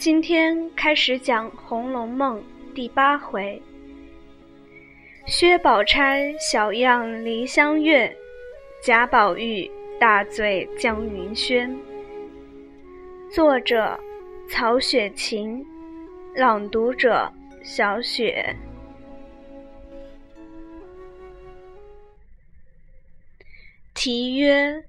今天开始讲《红楼梦》第八回：薛宝钗小样梨香院，贾宝玉大醉江云轩。作者：曹雪芹，朗读者：小雪。题曰：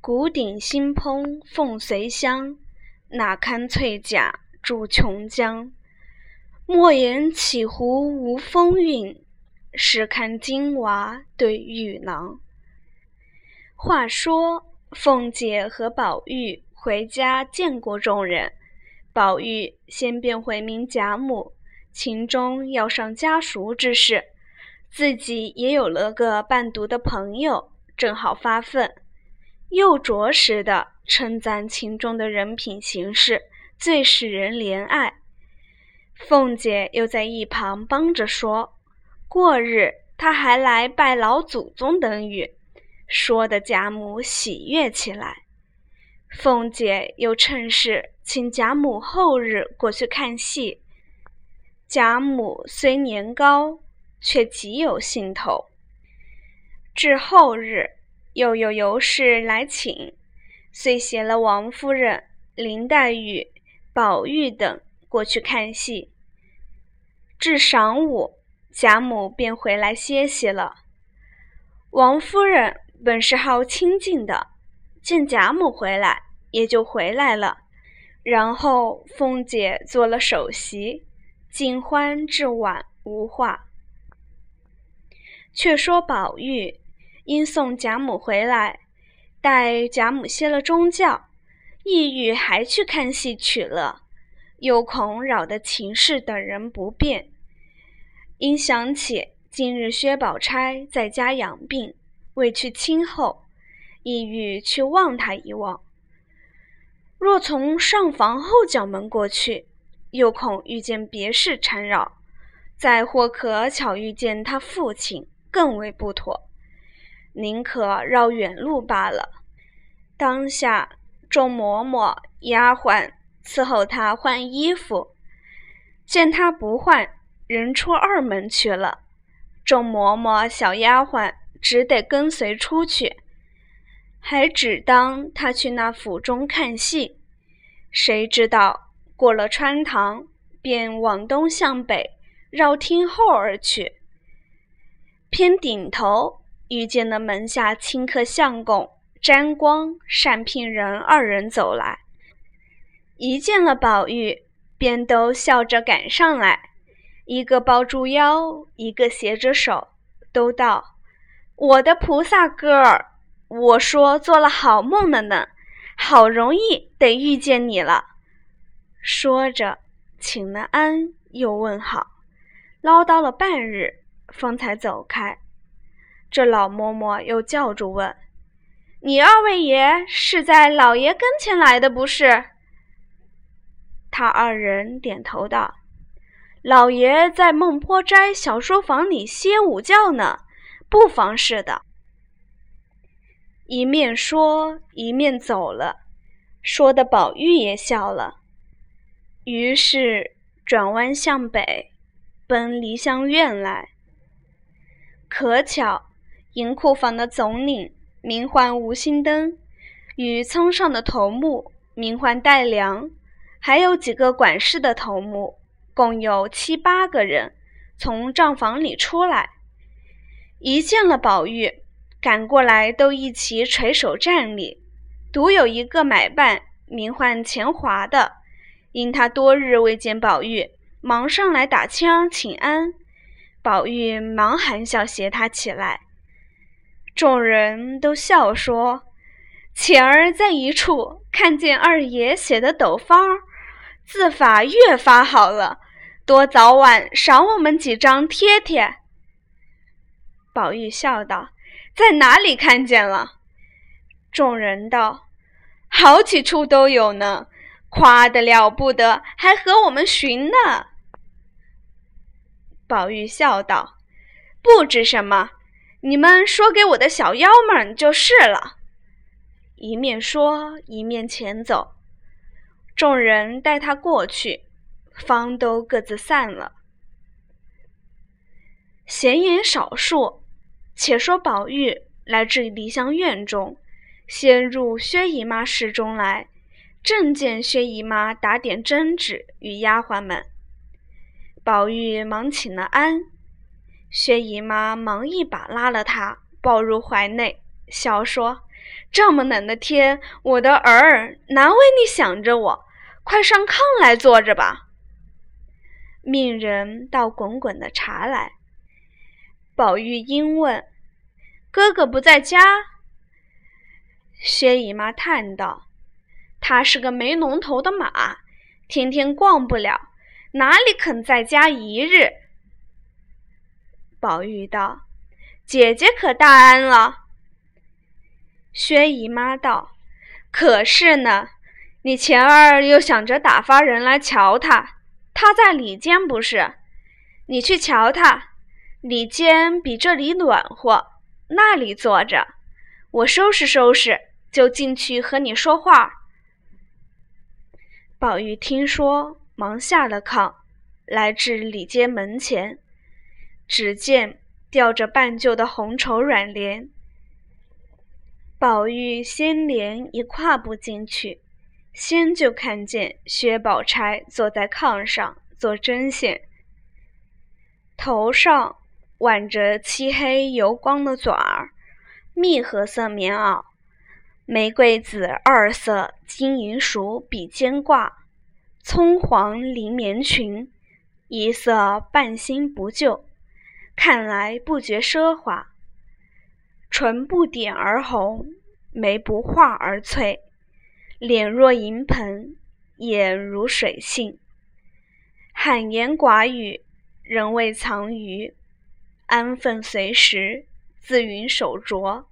古鼎新烹凤髓香，哪堪翠甲住琼浆。莫言起壶无风韵，试看金娃对玉郎。话说凤姐和宝玉回家见过众人，宝玉先便回明贾母，秦钟要上家塾之事，自己也有了个伴读的朋友。正好发愤，又着实的称赞秦钟的人品行事，最使人怜爱。凤姐又在一旁帮着说：“过日他还来拜老祖宗等语。”说的贾母喜悦起来。凤姐又趁势请贾母后日过去看戏。贾母虽年高，却极有兴头。至后日，又有尤氏来请，遂携了王夫人、林黛玉、宝玉等过去看戏。至晌午，贾母便回来歇息了。王夫人本是好清静的，见贾母回来，也就回来了。然后凤姐做了首席，尽欢至晚无话。却说宝玉。因送贾母回来，待贾母歇了中觉，意欲还去看戏取乐，又恐扰得秦氏等人不便。因想起今日薛宝钗在家养病，未去亲候，意欲去望她一望。若从上房后角门过去，又恐遇见别事缠扰，再或可巧遇见他父亲，更为不妥。宁可绕远路罢了。当下众嬷嬷、丫鬟伺候他换衣服，见他不换，人出二门去了。众嬷嬷、小丫鬟只得跟随出去，还只当他去那府中看戏。谁知道过了穿堂，便往东向北绕厅后而去，偏顶头。遇见了门下清客相公沾光、单聘人二人走来，一见了宝玉，便都笑着赶上来，一个抱住腰，一个携着手，都道：“我的菩萨哥儿，我说做了好梦了呢，好容易得遇见你了。”说着，请了安，又问好，唠叨了半日，方才走开。这老嬷嬷又叫住问：“你二位爷是在老爷跟前来的不是？”他二人点头道：“老爷在孟坡斋小书房里歇午觉呢，不妨事的。”一面说，一面走了，说的宝玉也笑了。于是转弯向北，奔梨香院来。可巧。银库房的总领名唤吴心登，与仓上的头目名唤戴良，还有几个管事的头目，共有七八个人，从账房里出来，一见了宝玉，赶过来都一齐垂手站立。独有一个买办名唤钱华的，因他多日未见宝玉，忙上来打枪请安。宝玉忙含笑携他起来。众人都笑说：“前儿在一处看见二爷写的斗方，字法越发好了，多早晚赏我们几张贴贴。”宝玉笑道：“在哪里看见了？”众人道：“好几处都有呢，夸得了不得，还和我们寻呢。”宝玉笑道：“不知什么。”你们说给我的小妖们就是了。一面说，一面前走。众人带他过去，方都各自散了。闲言少述，且说宝玉来至梨香院中，先入薛姨妈室中来，正见薛姨妈打点针纸与丫鬟们。宝玉忙请了安，薛姨妈忙一把拉了他，抱入怀内，笑说：“这么冷的天，我的儿难为你想着我，快上炕来坐着吧。”命人倒滚滚的茶来。宝玉因问：“哥哥不在家？”薛姨妈叹道：“他是个没龙头的马，天天逛不了，哪里肯在家一日？”宝玉道：“姐姐可大安了？”薛姨妈道：“可是呢，你前儿又想着打发人来瞧他，他在里间不是？你去瞧他。”里间比这里暖和，那里坐着，我收拾收拾就进去和你说话。宝玉听说，忙下了炕，来至里间门前，只见吊着半旧的红绸软帘。宝玉先帘一跨步进去，先就看见薛宝钗坐在炕上做针线，头上。挽着漆黑油光的卷儿，蜜褐色棉袄，玫瑰紫二色金银鼠比肩褂，葱黄绫棉裙，一色半新不旧，看来不觉奢华。唇不点而红，眉不画而翠，脸若银盆，眼如水杏。罕言寡语，人未藏于。安分随时，自云手镯。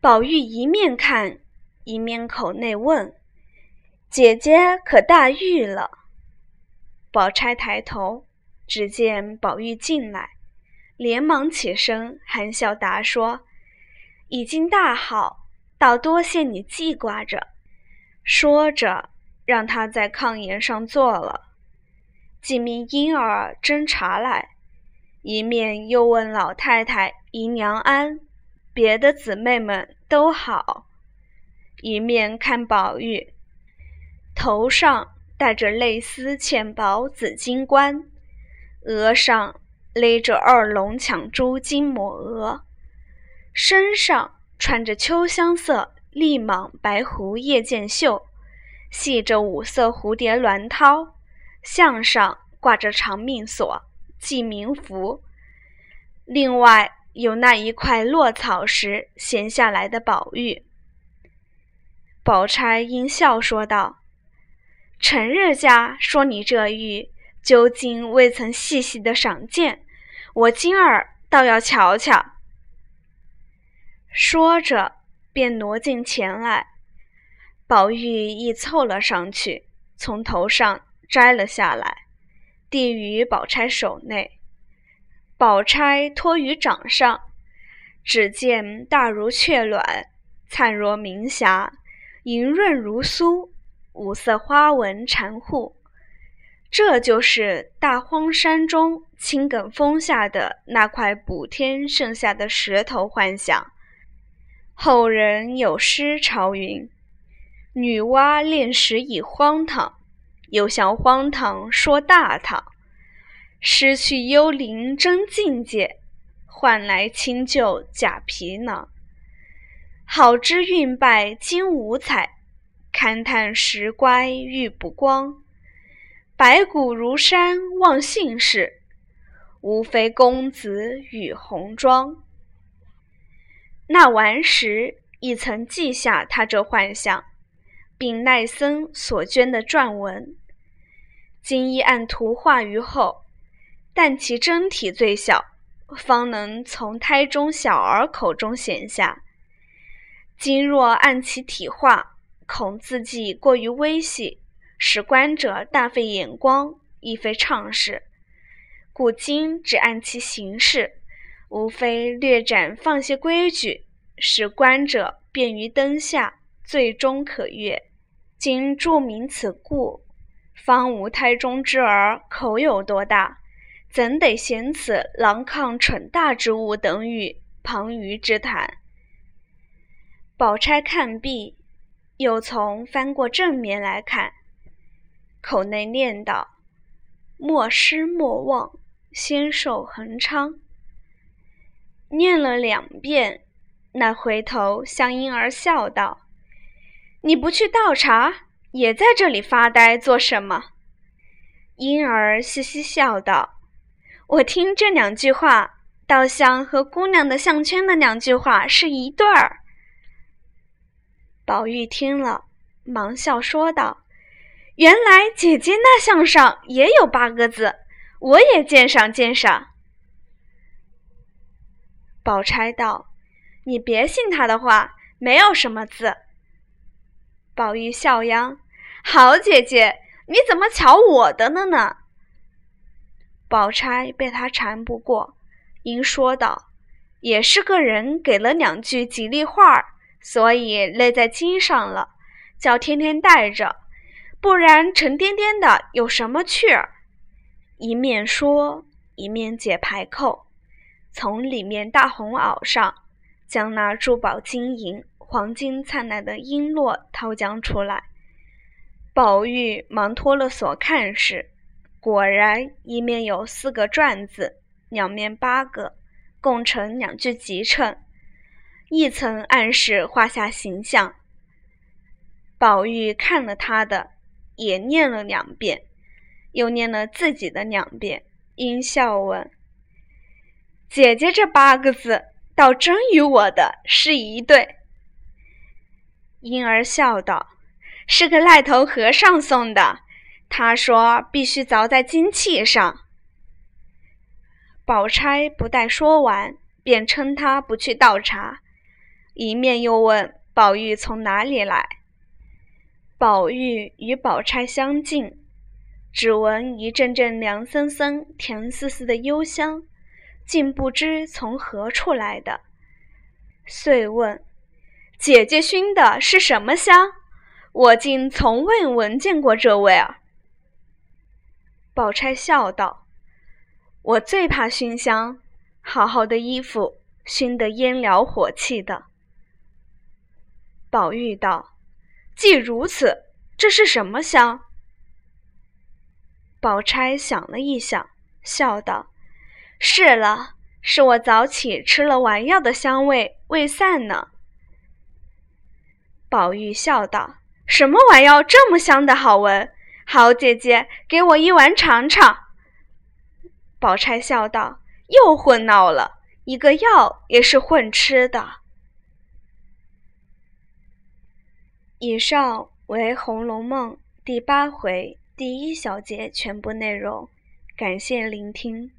宝玉一面看，一面口内问：“姐姐可大愈了？”宝钗抬头，只见宝玉进来，连忙起身，含笑答说：“已经大好，倒多谢你记挂着。”说着，让他在炕沿上坐了，几名婴儿斟茶来。一面又问老太太姨娘安，别的姊妹们都好。一面看宝玉，头上戴着类丝浅薄紫金冠，额上勒着二龙抢珠金抹额，身上穿着秋香色立蟒白狐夜见袖，系着五色蝴蝶鸾绦，项上挂着长命锁。记名符，另外有那一块落草时闲下来的宝玉。宝钗因笑说道：“成日家说你这玉，究竟未曾细细的赏见，我今儿倒要瞧瞧。”说着，便挪近前来，宝玉亦凑了上去，从头上摘了下来。递于宝钗手内，宝钗托于掌上，只见大如雀卵，灿若明霞，莹润如酥，五色花纹缠护。这就是大荒山中青埂峰下的那块补天剩下的石头幻想。后人有诗朝云：“女娲炼石以荒唐。”又向荒唐说大唐，失去幽灵真境界，换来清旧假皮囊。好知运败金五彩，勘探石乖玉不光。白骨如山忘姓氏，无非公子与红妆。那顽石亦曾记下他这幻象，并奈僧所捐的篆文。今一按图画于后，但其真体最小，方能从胎中小儿口中显下。今若按其体画，恐字迹过于微细，使观者大费眼光，亦非畅事。故今只按其形式，无非略展放些规矩，使观者便于灯下，最终可阅。今注明此故，方无胎中之儿口有多大，怎得嫌此狼抗蠢大之物等语，旁余之谈。宝钗看毕，又从翻过正面来看，口内念道：“莫失莫忘，仙寿恒昌。”念了两遍，那回头向婴儿笑道：“你不去倒茶，也在这里发呆做什么？”婴儿嘻嘻笑道：“我听这两句话，倒像和姑娘的项圈那两句话是一对儿。”宝玉听了，忙笑说道：“原来姐姐那项上也有八个字，我也鉴赏鉴赏。”宝钗道：“你别信他的话，没有什么字。”宝玉笑央：“好姐姐，你怎么瞧我的了呢？”宝钗被他缠不过，因说道：“也是个人给了两句吉利话。”所以勒在襟上了，叫天天带着，不然沉甸甸的有什么趣儿？一面说，一面解牌扣，从里面大红袄上将那珠宝金银、黄金灿烂的璎珞掏将出来。宝玉忙脱了锁看时，果然一面有四个篆字，两面八个，共成两句集称。一层暗示画下形象。宝玉看了他的，也念了两遍，又念了自己的两遍，阴笑问：“姐姐这八个字，倒真与我的是一对。”婴儿笑道：“是个癞头和尚送的，他说必须凿在金器上。”宝钗不待说完，便称他不去倒茶。一面又问宝玉从哪里来。宝玉与宝钗相近，只闻一阵阵凉森森、甜丝丝的幽香，竟不知从何处来的，遂问：“姐姐熏的是什么香？我竟从未闻见过这味儿。”宝钗笑道：“我最怕熏香，好好的衣服熏得烟燎火气的。”宝玉道：“既如此，这是什么香？”宝钗想了一想，笑道：“是了，是我早起吃了丸药的香味未散呢。”宝玉笑道：“什么丸药这么香的好闻？好姐姐，给我一丸尝尝。”宝钗笑道：“又混闹了，一个药也是混吃的。”以上为《红楼梦》第八回第一小节全部内容，感谢聆听。